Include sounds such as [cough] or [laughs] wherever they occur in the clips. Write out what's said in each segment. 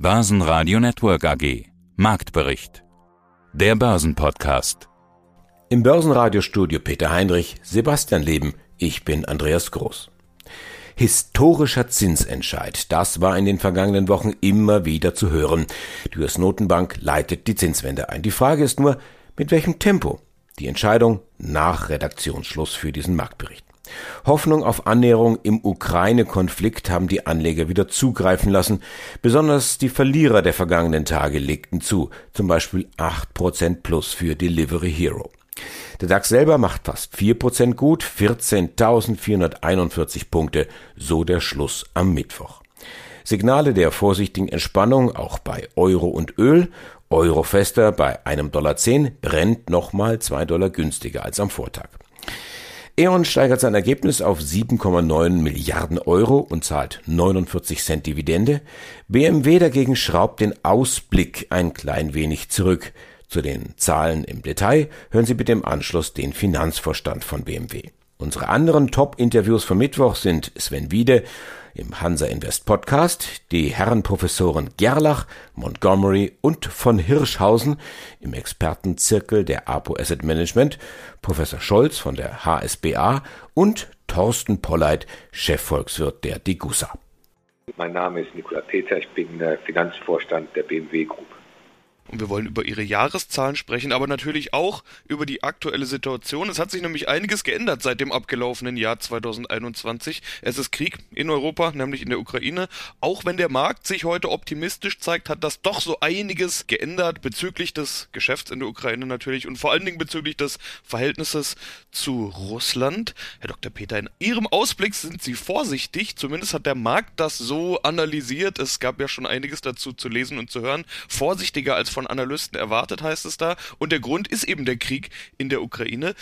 Börsenradio Network AG. Marktbericht. Der Börsenpodcast. Im Börsenradiostudio Peter Heinrich, Sebastian Leben, ich bin Andreas Groß. Historischer Zinsentscheid, das war in den vergangenen Wochen immer wieder zu hören. Die US-Notenbank leitet die Zinswende ein. Die Frage ist nur, mit welchem Tempo? Die Entscheidung nach Redaktionsschluss für diesen Marktbericht. Hoffnung auf Annäherung im Ukraine-Konflikt haben die Anleger wieder zugreifen lassen. Besonders die Verlierer der vergangenen Tage legten zu, zum Beispiel 8% plus für Delivery Hero. Der DAX selber macht fast 4% gut, 14.441 Punkte, so der Schluss am Mittwoch. Signale der vorsichtigen Entspannung auch bei Euro und Öl. Euro fester bei einem Dollar 10, brennt nochmal 2 Dollar günstiger als am Vortag. E.ON steigert sein Ergebnis auf 7,9 Milliarden Euro und zahlt 49 Cent Dividende. BMW dagegen schraubt den Ausblick ein klein wenig zurück. Zu den Zahlen im Detail hören Sie bitte im Anschluss den Finanzvorstand von BMW. Unsere anderen Top-Interviews vom Mittwoch sind Sven Wiede im Hansa Invest Podcast, die Herrenprofessoren Gerlach, Montgomery und von Hirschhausen im Expertenzirkel der APO Asset Management, Professor Scholz von der HSBA und Thorsten Polleit, Chefvolkswirt der Degussa. Mein Name ist Nikola Peter, ich bin Finanzvorstand der BMW Group. Und wir wollen über ihre Jahreszahlen sprechen, aber natürlich auch über die aktuelle Situation. Es hat sich nämlich einiges geändert seit dem abgelaufenen Jahr 2021. Es ist Krieg in Europa, nämlich in der Ukraine. Auch wenn der Markt sich heute optimistisch zeigt, hat das doch so einiges geändert bezüglich des Geschäfts in der Ukraine natürlich und vor allen Dingen bezüglich des Verhältnisses zu Russland. Herr Dr. Peter, in Ihrem Ausblick sind Sie vorsichtig. Zumindest hat der Markt das so analysiert. Es gab ja schon einiges dazu zu lesen und zu hören. Vorsichtiger als von Analysten erwartet, heißt es da. Und der Grund ist eben der Krieg in der Ukraine.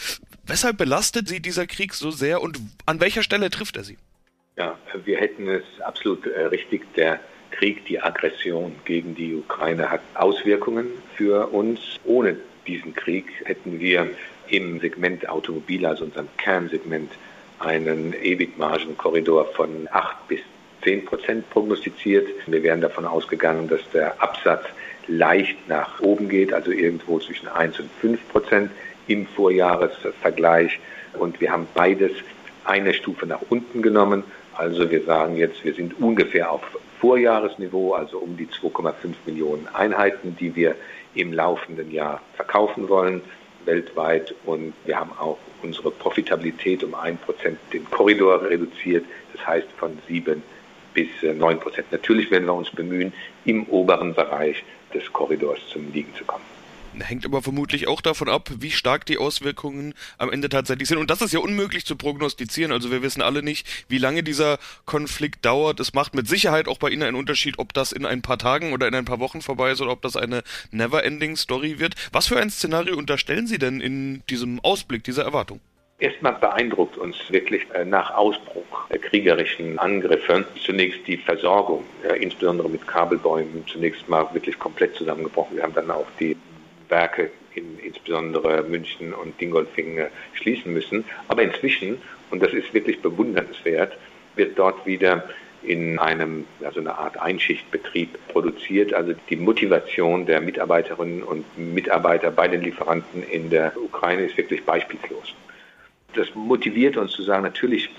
Weshalb belastet Sie dieser Krieg so sehr und an welcher Stelle trifft er Sie? Ja, wir hätten es absolut äh, richtig. Der Krieg, die Aggression gegen die Ukraine hat Auswirkungen für uns. Ohne diesen Krieg hätten wir im Segment Automobil, also unserem Kernsegment, einen EBIT-Margenkorridor von 8 bis 10 Prozent prognostiziert. Wir wären davon ausgegangen, dass der Absatz leicht nach oben geht, also irgendwo zwischen 1 und 5 Prozent im Vorjahresvergleich. Und wir haben beides eine Stufe nach unten genommen. Also wir sagen jetzt, wir sind ungefähr auf Vorjahresniveau, also um die 2,5 Millionen Einheiten, die wir im laufenden Jahr verkaufen wollen weltweit. Und wir haben auch unsere Profitabilität um 1 Prozent den Korridor reduziert. Das heißt von 7 bis 9 Prozent. Natürlich werden wir uns bemühen, im oberen Bereich des Korridors zum Liegen zu kommen. Hängt aber vermutlich auch davon ab, wie stark die Auswirkungen am Ende tatsächlich sind. Und das ist ja unmöglich zu prognostizieren. Also wir wissen alle nicht, wie lange dieser Konflikt dauert. Es macht mit Sicherheit auch bei Ihnen einen Unterschied, ob das in ein paar Tagen oder in ein paar Wochen vorbei ist oder ob das eine never-ending Story wird. Was für ein Szenario unterstellen Sie denn in diesem Ausblick, dieser Erwartung? Erstmal beeindruckt uns wirklich äh, nach Ausbruch kriegerischen Angriffe zunächst die Versorgung, insbesondere mit Kabelbäumen, zunächst mal wirklich komplett zusammengebrochen. Wir haben dann auch die Werke in insbesondere München und Dingolfing äh, schließen müssen. Aber inzwischen, und das ist wirklich bewundernswert, wird dort wieder in einem, also eine Art Einschichtbetrieb produziert. Also die Motivation der Mitarbeiterinnen und Mitarbeiter bei den Lieferanten in der Ukraine ist wirklich beispielslos das motiviert uns zu sagen, natürlich,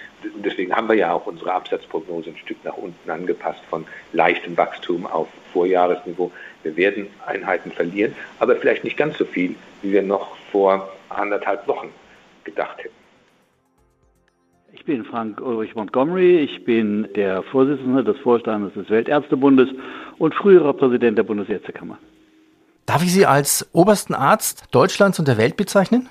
deswegen haben wir ja auch unsere Absatzprognose ein Stück nach unten angepasst von leichtem Wachstum auf Vorjahresniveau. Wir werden Einheiten verlieren, aber vielleicht nicht ganz so viel, wie wir noch vor anderthalb Wochen gedacht hätten. Ich bin Frank Ulrich Montgomery, ich bin der Vorsitzende des Vorstandes des Weltärztebundes und früherer Präsident der Bundesärztekammer. Darf ich Sie als obersten Arzt Deutschlands und der Welt bezeichnen?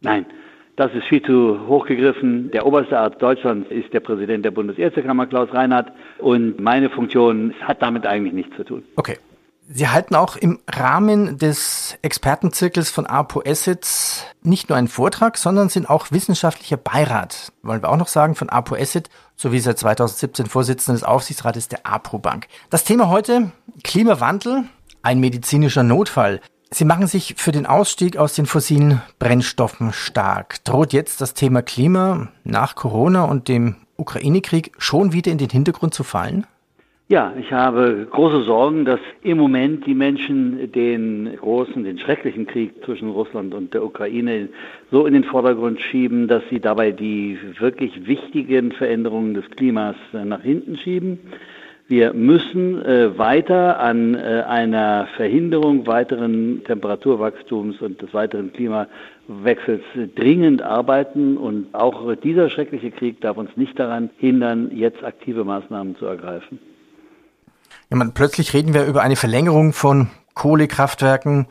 Nein, das ist viel zu hochgegriffen. Der oberste Arzt Deutschlands ist der Präsident der Bundesärztekammer, Klaus Reinhardt. Und meine Funktion hat damit eigentlich nichts zu tun. Okay. Sie halten auch im Rahmen des Expertenzirkels von APO Assets nicht nur einen Vortrag, sondern sind auch wissenschaftlicher Beirat, wollen wir auch noch sagen, von APO Asset, sowie seit 2017 Vorsitzender des Aufsichtsrates der APO Bank. Das Thema heute Klimawandel, ein medizinischer Notfall. Sie machen sich für den Ausstieg aus den fossilen Brennstoffen stark. Droht jetzt das Thema Klima nach Corona und dem Ukraine-Krieg schon wieder in den Hintergrund zu fallen? Ja, ich habe große Sorgen, dass im Moment die Menschen den großen, den schrecklichen Krieg zwischen Russland und der Ukraine so in den Vordergrund schieben, dass sie dabei die wirklich wichtigen Veränderungen des Klimas nach hinten schieben. Wir müssen äh, weiter an äh, einer Verhinderung weiteren Temperaturwachstums und des weiteren Klimawechsels dringend arbeiten. Und auch dieser schreckliche Krieg darf uns nicht daran hindern, jetzt aktive Maßnahmen zu ergreifen. Ja, man, plötzlich reden wir über eine Verlängerung von Kohlekraftwerken,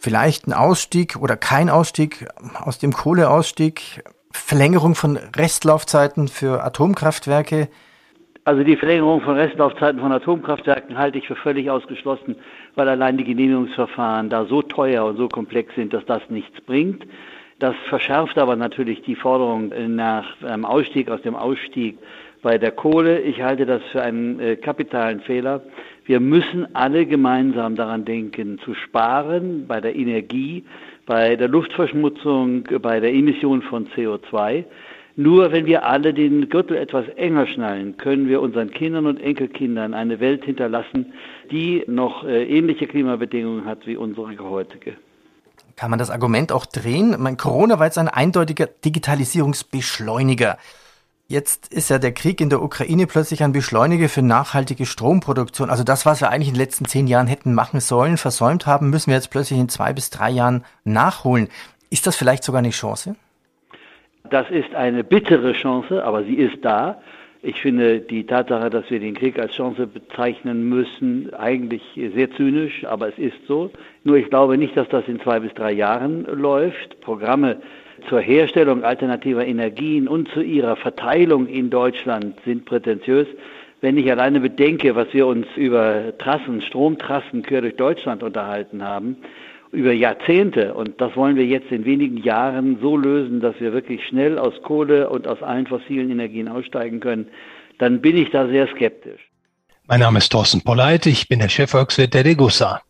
vielleicht ein Ausstieg oder kein Ausstieg aus dem Kohleausstieg, Verlängerung von Restlaufzeiten für Atomkraftwerke. Also die Verlängerung von Restlaufzeiten von Atomkraftwerken halte ich für völlig ausgeschlossen, weil allein die Genehmigungsverfahren da so teuer und so komplex sind, dass das nichts bringt. Das verschärft aber natürlich die Forderung nach einem Ausstieg aus dem Ausstieg bei der Kohle. Ich halte das für einen äh, kapitalen Fehler. Wir müssen alle gemeinsam daran denken, zu sparen bei der Energie, bei der Luftverschmutzung, bei der Emission von CO2. Nur wenn wir alle den Gürtel etwas enger schnallen, können wir unseren Kindern und Enkelkindern eine Welt hinterlassen, die noch äh, ähnliche Klimabedingungen hat wie unsere heutige. Kann man das Argument auch drehen? Mein Corona war jetzt ein eindeutiger Digitalisierungsbeschleuniger. Jetzt ist ja der Krieg in der Ukraine plötzlich ein Beschleuniger für nachhaltige Stromproduktion. Also das, was wir eigentlich in den letzten zehn Jahren hätten machen sollen, versäumt haben, müssen wir jetzt plötzlich in zwei bis drei Jahren nachholen. Ist das vielleicht sogar eine Chance? Das ist eine bittere Chance, aber sie ist da. Ich finde die Tatsache, dass wir den Krieg als Chance bezeichnen müssen, eigentlich sehr zynisch, aber es ist so. Nur ich glaube nicht, dass das in zwei bis drei Jahren läuft. Programme zur Herstellung alternativer Energien und zu ihrer Verteilung in Deutschland sind prätentiös. Wenn ich alleine bedenke, was wir uns über Trassen, Stromtrassen quer durch Deutschland unterhalten haben, über Jahrzehnte. Und das wollen wir jetzt in wenigen Jahren so lösen, dass wir wirklich schnell aus Kohle und aus allen fossilen Energien aussteigen können. Dann bin ich da sehr skeptisch. Mein Name ist Thorsten Polleit. Ich bin der Chefvolkswirt der Degussa.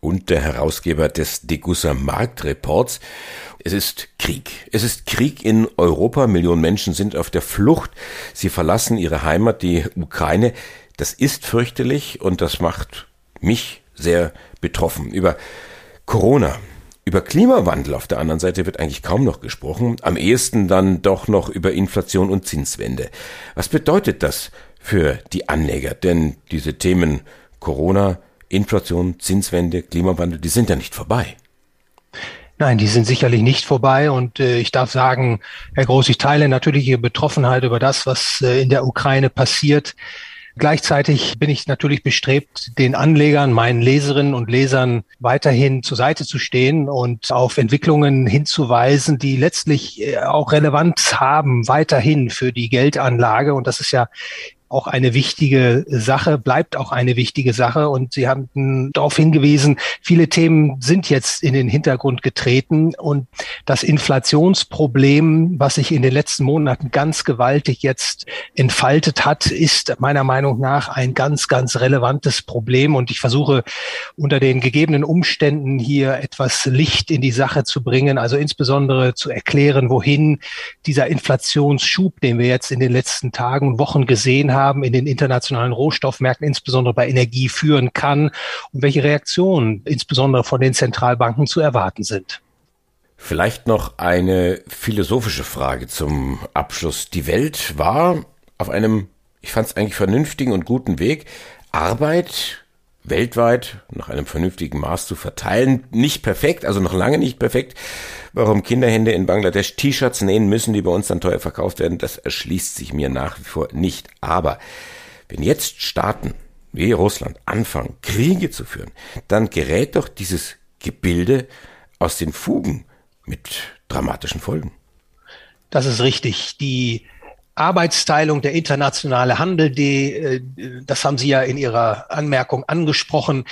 Und der Herausgeber des Degussa Marktreports. Es ist Krieg. Es ist Krieg in Europa. Millionen Menschen sind auf der Flucht. Sie verlassen ihre Heimat, die Ukraine. Das ist fürchterlich und das macht mich sehr betroffen. Über Corona. Über Klimawandel auf der anderen Seite wird eigentlich kaum noch gesprochen, am ehesten dann doch noch über Inflation und Zinswende. Was bedeutet das für die Anleger? Denn diese Themen Corona, Inflation, Zinswende, Klimawandel, die sind ja nicht vorbei. Nein, die sind sicherlich nicht vorbei und äh, ich darf sagen, Herr Groß, ich teile natürlich Ihre Betroffenheit über das, was äh, in der Ukraine passiert. Gleichzeitig bin ich natürlich bestrebt, den Anlegern, meinen Leserinnen und Lesern weiterhin zur Seite zu stehen und auf Entwicklungen hinzuweisen, die letztlich äh, auch Relevanz haben weiterhin für die Geldanlage. Und das ist ja auch eine wichtige Sache, bleibt auch eine wichtige Sache. Und Sie haben darauf hingewiesen, viele Themen sind jetzt in den Hintergrund getreten und das Inflationsproblem, was sich in den letzten Monaten ganz gewaltig jetzt entfaltet hat, ist meiner Meinung nach ein ganz, ganz relevantes Problem. Und ich versuche unter den gegebenen Umständen hier etwas Licht in die Sache zu bringen, also insbesondere zu erklären, wohin dieser Inflationsschub, den wir jetzt in den letzten Tagen und Wochen gesehen haben, haben in den internationalen Rohstoffmärkten, insbesondere bei Energie, führen kann und welche Reaktionen insbesondere von den Zentralbanken zu erwarten sind. Vielleicht noch eine philosophische Frage zum Abschluss. Die Welt war auf einem, ich fand es eigentlich vernünftigen und guten Weg, Arbeit weltweit nach einem vernünftigen Maß zu verteilen. Nicht perfekt, also noch lange nicht perfekt. Warum Kinderhände in Bangladesch T-Shirts nähen müssen, die bei uns dann teuer verkauft werden, das erschließt sich mir nach wie vor nicht. Aber wenn jetzt Staaten wie Russland anfangen, Kriege zu führen, dann gerät doch dieses Gebilde aus den Fugen mit dramatischen Folgen. Das ist richtig. Die Arbeitsteilung, der internationale Handel, die, äh, das haben Sie ja in Ihrer Anmerkung angesprochen,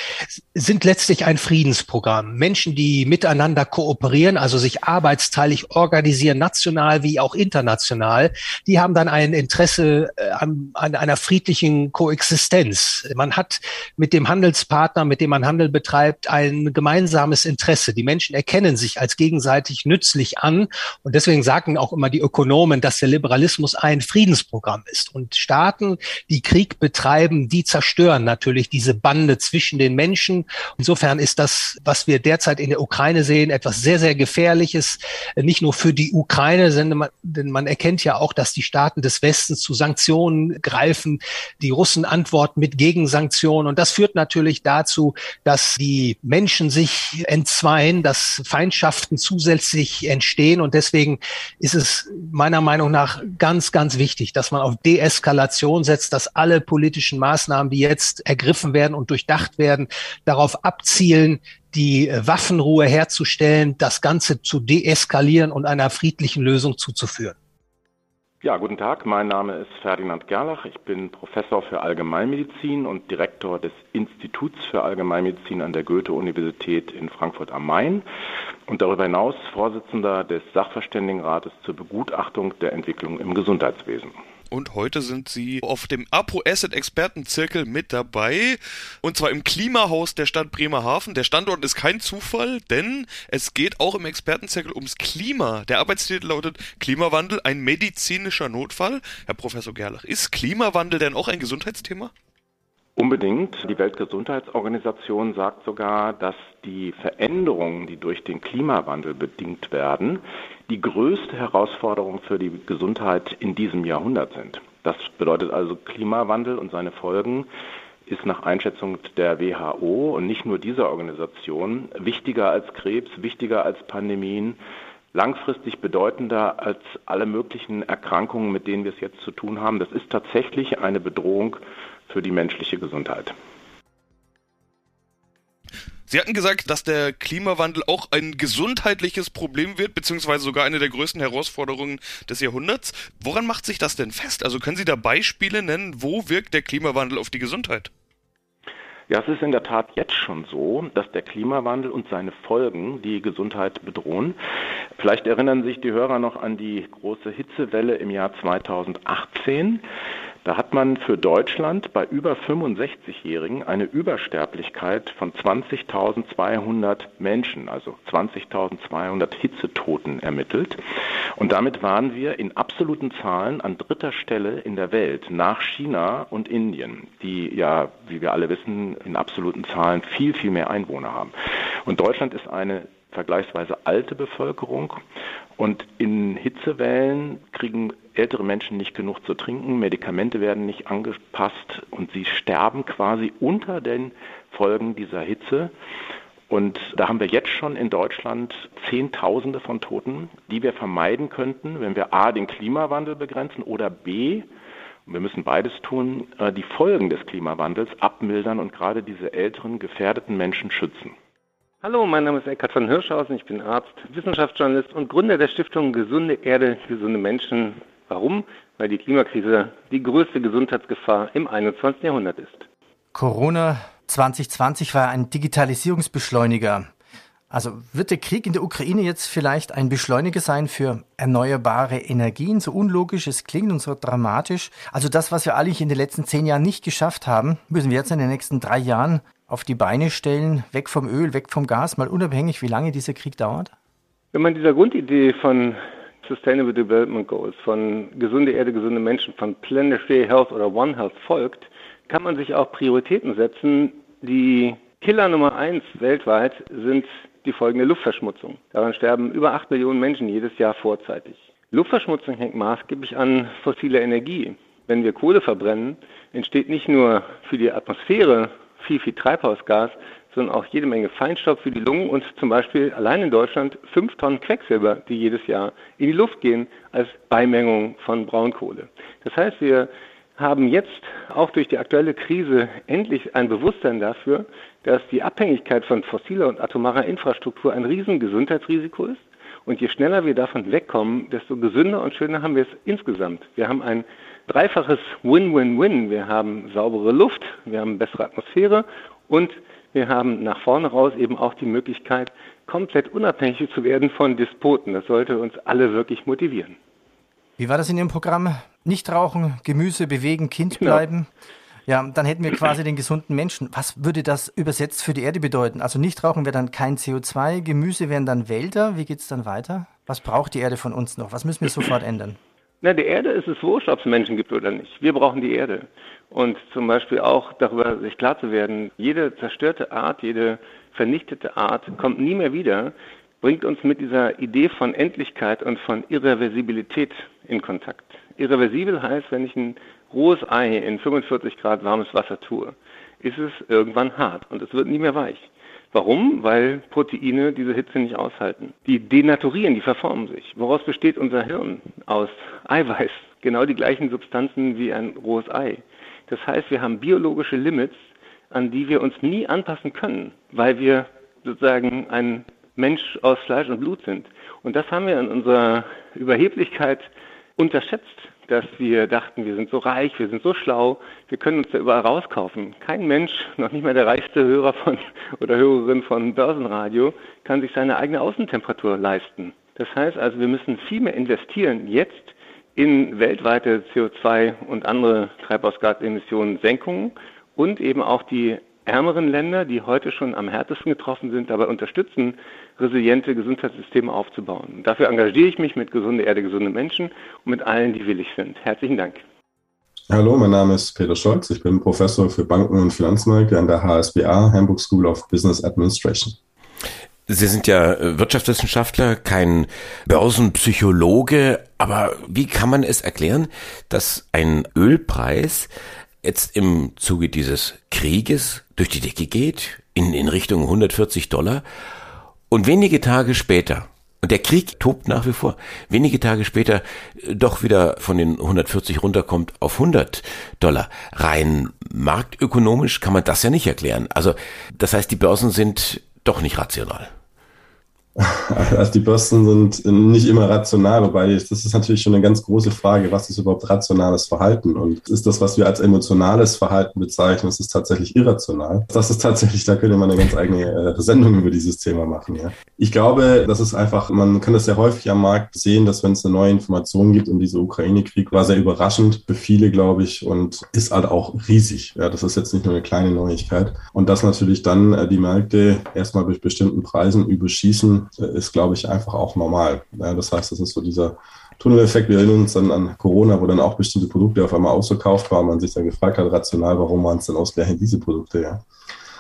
sind letztlich ein Friedensprogramm. Menschen, die miteinander kooperieren, also sich arbeitsteilig organisieren, national wie auch international, die haben dann ein Interesse äh, an, an einer friedlichen Koexistenz. Man hat mit dem Handelspartner, mit dem man Handel betreibt, ein gemeinsames Interesse. Die Menschen erkennen sich als gegenseitig nützlich an und deswegen sagen auch immer die Ökonomen, dass der Liberalismus ein ein Friedensprogramm ist. Und Staaten, die Krieg betreiben, die zerstören natürlich diese Bande zwischen den Menschen. Insofern ist das, was wir derzeit in der Ukraine sehen, etwas sehr, sehr Gefährliches, nicht nur für die Ukraine, denn man erkennt ja auch, dass die Staaten des Westens zu Sanktionen greifen. Die Russen antworten mit Gegensanktionen. Und das führt natürlich dazu, dass die Menschen sich entzweien, dass Feindschaften zusätzlich entstehen. Und deswegen ist es meiner Meinung nach ganz, ganz wichtig, dass man auf Deeskalation setzt, dass alle politischen Maßnahmen, die jetzt ergriffen werden und durchdacht werden, darauf abzielen, die Waffenruhe herzustellen, das Ganze zu deeskalieren und einer friedlichen Lösung zuzuführen. Ja, guten Tag. Mein Name ist Ferdinand Gerlach. Ich bin Professor für Allgemeinmedizin und Direktor des Instituts für Allgemeinmedizin an der Goethe-Universität in Frankfurt am Main und darüber hinaus Vorsitzender des Sachverständigenrates zur Begutachtung der Entwicklung im Gesundheitswesen und heute sind sie auf dem Apo Asset Expertenzirkel mit dabei und zwar im Klimahaus der Stadt Bremerhaven. Der Standort ist kein Zufall, denn es geht auch im Expertenzirkel ums Klima. Der Arbeitstitel lautet Klimawandel, ein medizinischer Notfall. Herr Professor Gerlach, ist Klimawandel denn auch ein Gesundheitsthema? Unbedingt. Die Weltgesundheitsorganisation sagt sogar, dass die Veränderungen, die durch den Klimawandel bedingt werden, die größte Herausforderung für die Gesundheit in diesem Jahrhundert sind. Das bedeutet also Klimawandel und seine Folgen ist nach Einschätzung der WHO und nicht nur dieser Organisation wichtiger als Krebs, wichtiger als Pandemien, langfristig bedeutender als alle möglichen Erkrankungen, mit denen wir es jetzt zu tun haben. Das ist tatsächlich eine Bedrohung für die menschliche Gesundheit. Sie hatten gesagt, dass der Klimawandel auch ein gesundheitliches Problem wird, beziehungsweise sogar eine der größten Herausforderungen des Jahrhunderts. Woran macht sich das denn fest? Also können Sie da Beispiele nennen, wo wirkt der Klimawandel auf die Gesundheit? Ja, es ist in der Tat jetzt schon so, dass der Klimawandel und seine Folgen die Gesundheit bedrohen. Vielleicht erinnern sich die Hörer noch an die große Hitzewelle im Jahr 2018. Da hat man für Deutschland bei über 65-Jährigen eine Übersterblichkeit von 20.200 Menschen, also 20.200 Hitzetoten ermittelt. Und damit waren wir in absoluten Zahlen an dritter Stelle in der Welt nach China und Indien, die ja, wie wir alle wissen, in absoluten Zahlen viel, viel mehr Einwohner haben. Und Deutschland ist eine vergleichsweise alte Bevölkerung und in Hitzewellen kriegen ältere Menschen nicht genug zu trinken, Medikamente werden nicht angepasst und sie sterben quasi unter den Folgen dieser Hitze. Und da haben wir jetzt schon in Deutschland Zehntausende von Toten, die wir vermeiden könnten, wenn wir A, den Klimawandel begrenzen oder B, wir müssen beides tun, äh, die Folgen des Klimawandels abmildern und gerade diese älteren, gefährdeten Menschen schützen. Hallo, mein Name ist Eckhard von Hirschhausen, ich bin Arzt, Wissenschaftsjournalist und Gründer der Stiftung Gesunde Erde, gesunde Menschen. Warum? Weil die Klimakrise die größte Gesundheitsgefahr im 21. Jahrhundert ist. Corona 2020 war ein Digitalisierungsbeschleuniger. Also wird der Krieg in der Ukraine jetzt vielleicht ein Beschleuniger sein für erneuerbare Energien? So unlogisch es klingt und so dramatisch. Also das, was wir eigentlich in den letzten zehn Jahren nicht geschafft haben, müssen wir jetzt in den nächsten drei Jahren auf die Beine stellen, weg vom Öl, weg vom Gas, mal unabhängig, wie lange dieser Krieg dauert? Wenn man dieser Grundidee von Sustainable Development Goals, von gesunde Erde, gesunde Menschen, von Planetary Health oder One Health folgt, kann man sich auch Prioritäten setzen. Die Killer Nummer eins weltweit sind die folgende Luftverschmutzung. Daran sterben über acht Millionen Menschen jedes Jahr vorzeitig. Luftverschmutzung hängt maßgeblich an fossiler Energie. Wenn wir Kohle verbrennen, entsteht nicht nur für die Atmosphäre viel, viel Treibhausgas, sondern auch jede Menge Feinstaub für die Lungen und zum Beispiel allein in Deutschland fünf Tonnen Quecksilber, die jedes Jahr in die Luft gehen als Beimengung von Braunkohle. Das heißt, wir haben jetzt auch durch die aktuelle Krise endlich ein Bewusstsein dafür, dass die Abhängigkeit von fossiler und atomarer Infrastruktur ein Riesengesundheitsrisiko ist. Und je schneller wir davon wegkommen, desto gesünder und schöner haben wir es insgesamt. Wir haben ein dreifaches Win-Win-Win. Wir haben saubere Luft, wir haben bessere Atmosphäre und wir haben nach vorne raus eben auch die Möglichkeit, komplett unabhängig zu werden von Despoten. Das sollte uns alle wirklich motivieren. Wie war das in Ihrem Programm? Nicht rauchen, Gemüse bewegen, Kind genau. bleiben. Ja, dann hätten wir quasi den gesunden Menschen. Was würde das übersetzt für die Erde bedeuten? Also nicht rauchen wäre dann kein CO2, Gemüse wären dann Wälder. Wie geht es dann weiter? Was braucht die Erde von uns noch? Was müssen wir sofort ändern? Na, der Erde ist es wurscht, ob es Menschen gibt oder nicht. Wir brauchen die Erde. Und zum Beispiel auch darüber sich klar zu werden, jede zerstörte Art, jede vernichtete Art kommt nie mehr wieder, bringt uns mit dieser Idee von Endlichkeit und von Irreversibilität in Kontakt. Irreversibel heißt, wenn ich ein rohes Ei in 45 Grad warmes Wasser tue, ist es irgendwann hart und es wird nie mehr weich. Warum? Weil Proteine diese Hitze nicht aushalten. Die denaturieren, die verformen sich. Woraus besteht unser Hirn? Aus Eiweiß. Genau die gleichen Substanzen wie ein rohes Ei. Das heißt, wir haben biologische Limits, an die wir uns nie anpassen können, weil wir sozusagen ein Mensch aus Fleisch und Blut sind. Und das haben wir in unserer Überheblichkeit unterschätzt, dass wir dachten, wir sind so reich, wir sind so schlau, wir können uns da überall rauskaufen. Kein Mensch, noch nicht mal der reichste Hörer von [laughs] oder Hörerin von Börsenradio, kann sich seine eigene Außentemperatur leisten. Das heißt also, wir müssen viel mehr investieren jetzt in weltweite CO2 und andere Treibhausgasemissionen Senkungen und eben auch die ärmeren Länder, die heute schon am härtesten getroffen sind, dabei unterstützen, resiliente Gesundheitssysteme aufzubauen. Dafür engagiere ich mich mit Gesunde Erde, gesunde Menschen und mit allen, die willig sind. Herzlichen Dank. Hallo, mein Name ist Peter Scholz. Ich bin Professor für Banken und Finanzmärkte an der HSBA, Hamburg School of Business Administration. Sie sind ja äh, Wirtschaftswissenschaftler, kein Börsenpsychologe, aber wie kann man es erklären, dass ein Ölpreis jetzt im Zuge dieses Krieges durch die Decke geht, in, in Richtung 140 Dollar, und wenige Tage später, und der Krieg tobt nach wie vor, wenige Tage später äh, doch wieder von den 140 runterkommt auf 100 Dollar. Rein marktökonomisch kann man das ja nicht erklären. Also das heißt, die Börsen sind doch nicht rational. [laughs] Also die Börsen sind nicht immer rational, wobei das ist natürlich schon eine ganz große Frage, was ist überhaupt rationales Verhalten? Und ist das, was wir als emotionales Verhalten bezeichnen, ist es tatsächlich irrational? Das ist tatsächlich, da könnte man eine ganz eigene äh, Sendung über dieses Thema machen. Ja. Ich glaube, das ist einfach, man kann das sehr häufig am Markt sehen, dass wenn es eine neue Information gibt und dieser Ukraine-Krieg war sehr überraschend für viele, glaube ich, und ist halt auch riesig. Ja, das ist jetzt nicht nur eine kleine Neuigkeit. Und dass natürlich dann äh, die Märkte erstmal durch bestimmten Preisen überschießen, ist, glaube ich, einfach auch normal. Ja, das heißt, das ist so dieser Tunneleffekt. Wir erinnern uns dann an Corona, wo dann auch bestimmte Produkte auf einmal ausverkauft waren. Man sich dann gefragt hat, rational, warum waren es denn ausgerechnet diese Produkte? Ja.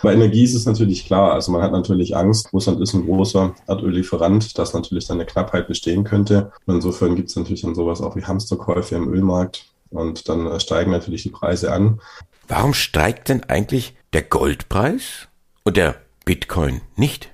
Bei Energie ist es natürlich klar. Also man hat natürlich Angst. Russland ist ein großer Erdöllieferant, dass natürlich dann eine Knappheit bestehen könnte. Und insofern gibt es natürlich dann sowas auch wie Hamsterkäufe im Ölmarkt. Und dann äh, steigen natürlich die Preise an. Warum steigt denn eigentlich der Goldpreis und der Bitcoin nicht?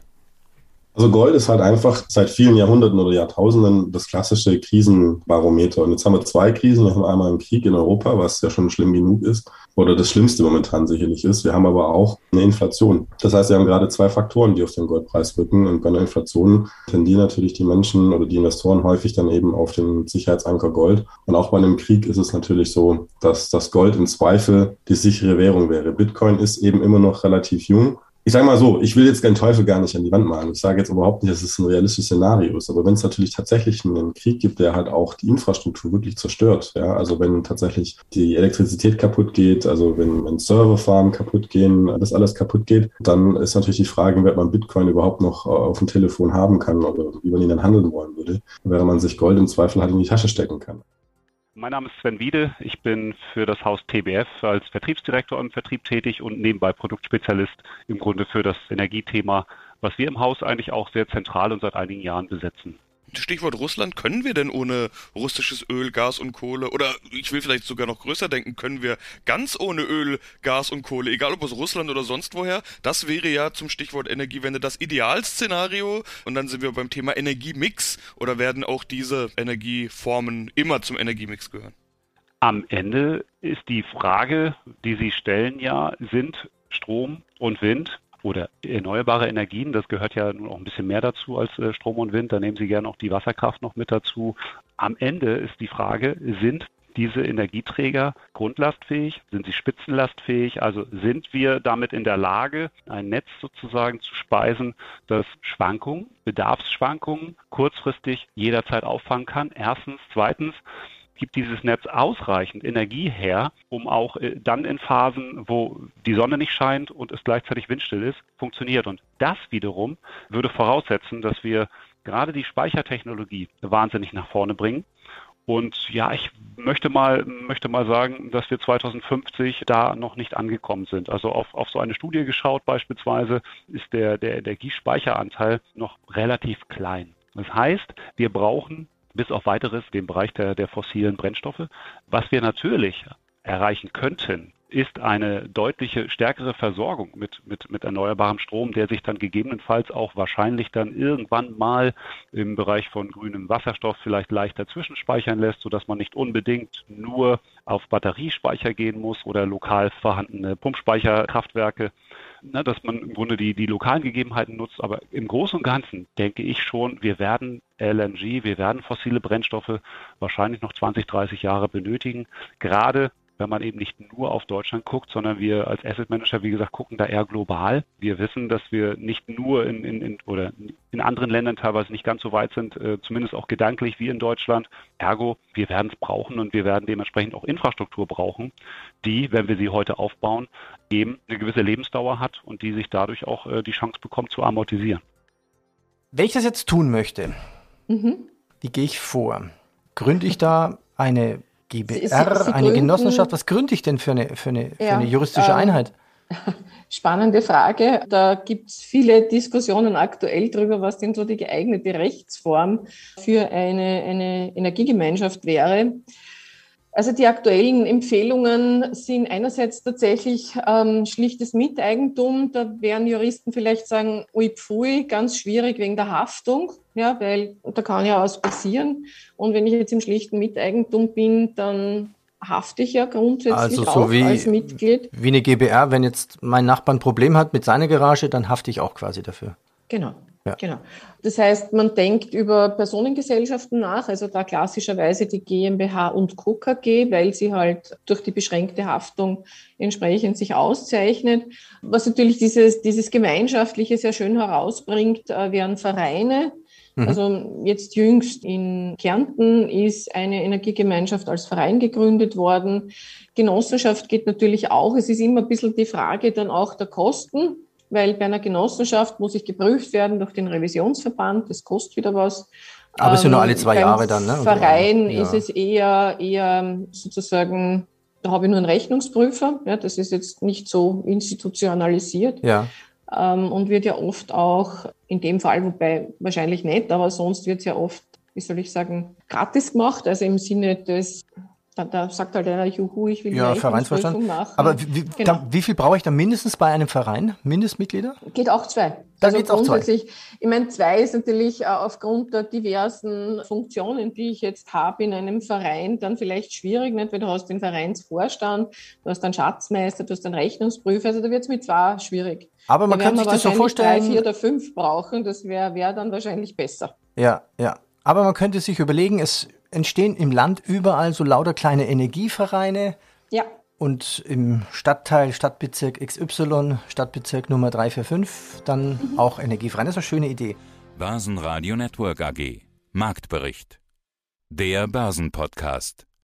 Also Gold ist halt einfach seit vielen Jahrhunderten oder Jahrtausenden das klassische Krisenbarometer. Und jetzt haben wir zwei Krisen. Wir haben einmal einen Krieg in Europa, was ja schon schlimm genug ist, oder das Schlimmste momentan sicherlich ist. Wir haben aber auch eine Inflation. Das heißt, wir haben gerade zwei Faktoren, die auf den Goldpreis rücken. Und bei einer Inflation tendieren natürlich die Menschen oder die Investoren häufig dann eben auf den Sicherheitsanker Gold. Und auch bei einem Krieg ist es natürlich so, dass das Gold im Zweifel die sichere Währung wäre. Bitcoin ist eben immer noch relativ jung ich sage mal so, ich will jetzt den Teufel gar nicht an die Wand malen. Ich sage jetzt überhaupt nicht, dass es ein realistisches Szenario ist. Aber wenn es natürlich tatsächlich einen Krieg gibt, der halt auch die Infrastruktur wirklich zerstört, ja, also wenn tatsächlich die Elektrizität kaputt geht, also wenn, wenn Serverfarmen kaputt gehen, das alles kaputt geht, dann ist natürlich die Frage, ob man Bitcoin überhaupt noch äh, auf dem Telefon haben kann oder wie man ihn dann handeln wollen würde, während man sich Gold im Zweifel halt in die Tasche stecken kann. Mein Name ist Sven Wiede. Ich bin für das Haus TBF als Vertriebsdirektor im Vertrieb tätig und nebenbei Produktspezialist im Grunde für das Energiethema, was wir im Haus eigentlich auch sehr zentral und seit einigen Jahren besetzen. Stichwort Russland, können wir denn ohne russisches Öl, Gas und Kohle, oder ich will vielleicht sogar noch größer denken, können wir ganz ohne Öl, Gas und Kohle, egal ob aus Russland oder sonst woher? Das wäre ja zum Stichwort Energiewende das Idealszenario. Und dann sind wir beim Thema Energiemix, oder werden auch diese Energieformen immer zum Energiemix gehören? Am Ende ist die Frage, die Sie stellen ja, sind Strom und Wind oder erneuerbare Energien, das gehört ja nun auch ein bisschen mehr dazu als äh, Strom und Wind, da nehmen Sie gerne auch die Wasserkraft noch mit dazu. Am Ende ist die Frage, sind diese Energieträger grundlastfähig? Sind sie spitzenlastfähig? Also sind wir damit in der Lage, ein Netz sozusagen zu speisen, das Schwankungen, Bedarfsschwankungen kurzfristig jederzeit auffangen kann? Erstens. Zweitens, gibt dieses Netz ausreichend Energie her, um auch äh, dann in Phasen, wo die Sonne nicht scheint und es gleichzeitig windstill ist, funktioniert. Und das wiederum würde voraussetzen, dass wir gerade die Speichertechnologie wahnsinnig nach vorne bringen Und ja, ich möchte mal, möchte mal sagen, dass wir 2050 da noch nicht angekommen sind. Also auf, auf so eine Studie geschaut beispielsweise ist der, der Energiespeicheranteil noch relativ klein. Das heißt, wir brauchen bis auf weiteres den Bereich der, der fossilen Brennstoffe. Was wir natürlich erreichen könnten, ist eine deutliche stärkere Versorgung mit, mit, mit erneuerbarem Strom, der sich dann gegebenenfalls auch wahrscheinlich dann irgendwann mal im Bereich von grünem Wasserstoff vielleicht leichter zwischenspeichern lässt, sodass man nicht unbedingt nur auf Batteriespeicher gehen muss oder lokal vorhandene Pumpspeicherkraftwerke, na, dass man im Grunde die, die lokalen Gegebenheiten nutzt. Aber im Großen und Ganzen denke ich schon, wir werden LNG, wir werden fossile Brennstoffe wahrscheinlich noch 20, 30 Jahre benötigen, gerade wenn man eben nicht nur auf Deutschland guckt, sondern wir als Asset Manager, wie gesagt, gucken da eher global. Wir wissen, dass wir nicht nur in, in, in oder in anderen Ländern teilweise nicht ganz so weit sind, äh, zumindest auch gedanklich wie in Deutschland. Ergo, wir werden es brauchen und wir werden dementsprechend auch Infrastruktur brauchen, die, wenn wir sie heute aufbauen, eben eine gewisse Lebensdauer hat und die sich dadurch auch äh, die Chance bekommt zu amortisieren. Wenn ich das jetzt tun möchte, mhm. wie gehe ich vor? Gründe ich da eine GBR, Sie, Sie eine gründen, Genossenschaft. Was gründe ich denn für eine, für eine, für ja, eine juristische ähm, Einheit? [laughs] Spannende Frage. Da gibt es viele Diskussionen aktuell darüber, was denn so die geeignete Rechtsform für eine, eine Energiegemeinschaft wäre. Also die aktuellen Empfehlungen sind einerseits tatsächlich ähm, schlichtes Miteigentum. Da werden Juristen vielleicht sagen, ui pfui, ganz schwierig wegen der Haftung, ja, weil da kann ja was passieren. Und wenn ich jetzt im schlichten Miteigentum bin, dann hafte ich ja grundsätzlich also so auch wie, als Mitglied. Wie eine GBR, wenn jetzt mein Nachbar ein Problem hat mit seiner Garage, dann hafte ich auch quasi dafür. Genau. Ja. Genau. Das heißt, man denkt über Personengesellschaften nach, also da klassischerweise die GmbH und Co. KG, weil sie halt durch die beschränkte Haftung entsprechend sich auszeichnet. Was natürlich dieses, dieses Gemeinschaftliche sehr schön herausbringt, äh, wären Vereine. Mhm. Also jetzt jüngst in Kärnten ist eine Energiegemeinschaft als Verein gegründet worden. Genossenschaft geht natürlich auch. Es ist immer ein bisschen die Frage dann auch der Kosten weil bei einer Genossenschaft muss ich geprüft werden durch den Revisionsverband, das kostet wieder was. Aber es sind nur alle zwei Jahre dann, ne? Verein ja. ist es eher, eher sozusagen, da habe ich nur einen Rechnungsprüfer, ja, das ist jetzt nicht so institutionalisiert. Ja. Ähm, und wird ja oft auch, in dem Fall, wobei wahrscheinlich nicht, aber sonst wird es ja oft, wie soll ich sagen, gratis gemacht, also im Sinne des da, da, sagt halt einer, juhu, ich will ja, Vereinsvorstand. machen. Aber wie, genau. da, wie viel brauche ich da mindestens bei einem Verein? Mindestmitglieder? Geht auch zwei. Da also geht's auch zwei. Ich meine, zwei ist natürlich äh, aufgrund der diversen Funktionen, die ich jetzt habe in einem Verein, dann vielleicht schwierig, nicht? weil du hast den Vereinsvorstand, du hast einen Schatzmeister, du hast einen Rechnungsprüfer, also da wird es mit zwei schwierig. Aber man kann sich das so vorstellen. Drei, vier oder fünf brauchen, das wäre wär dann wahrscheinlich besser. Ja, ja. Aber man könnte sich überlegen, es entstehen im Land überall so lauter kleine Energievereine. Ja. Und im Stadtteil, Stadtbezirk XY, Stadtbezirk Nummer 345, dann mhm. auch Energievereine. Das ist eine schöne Idee. Börsenradio Network AG. Marktbericht. Der Börsenpodcast.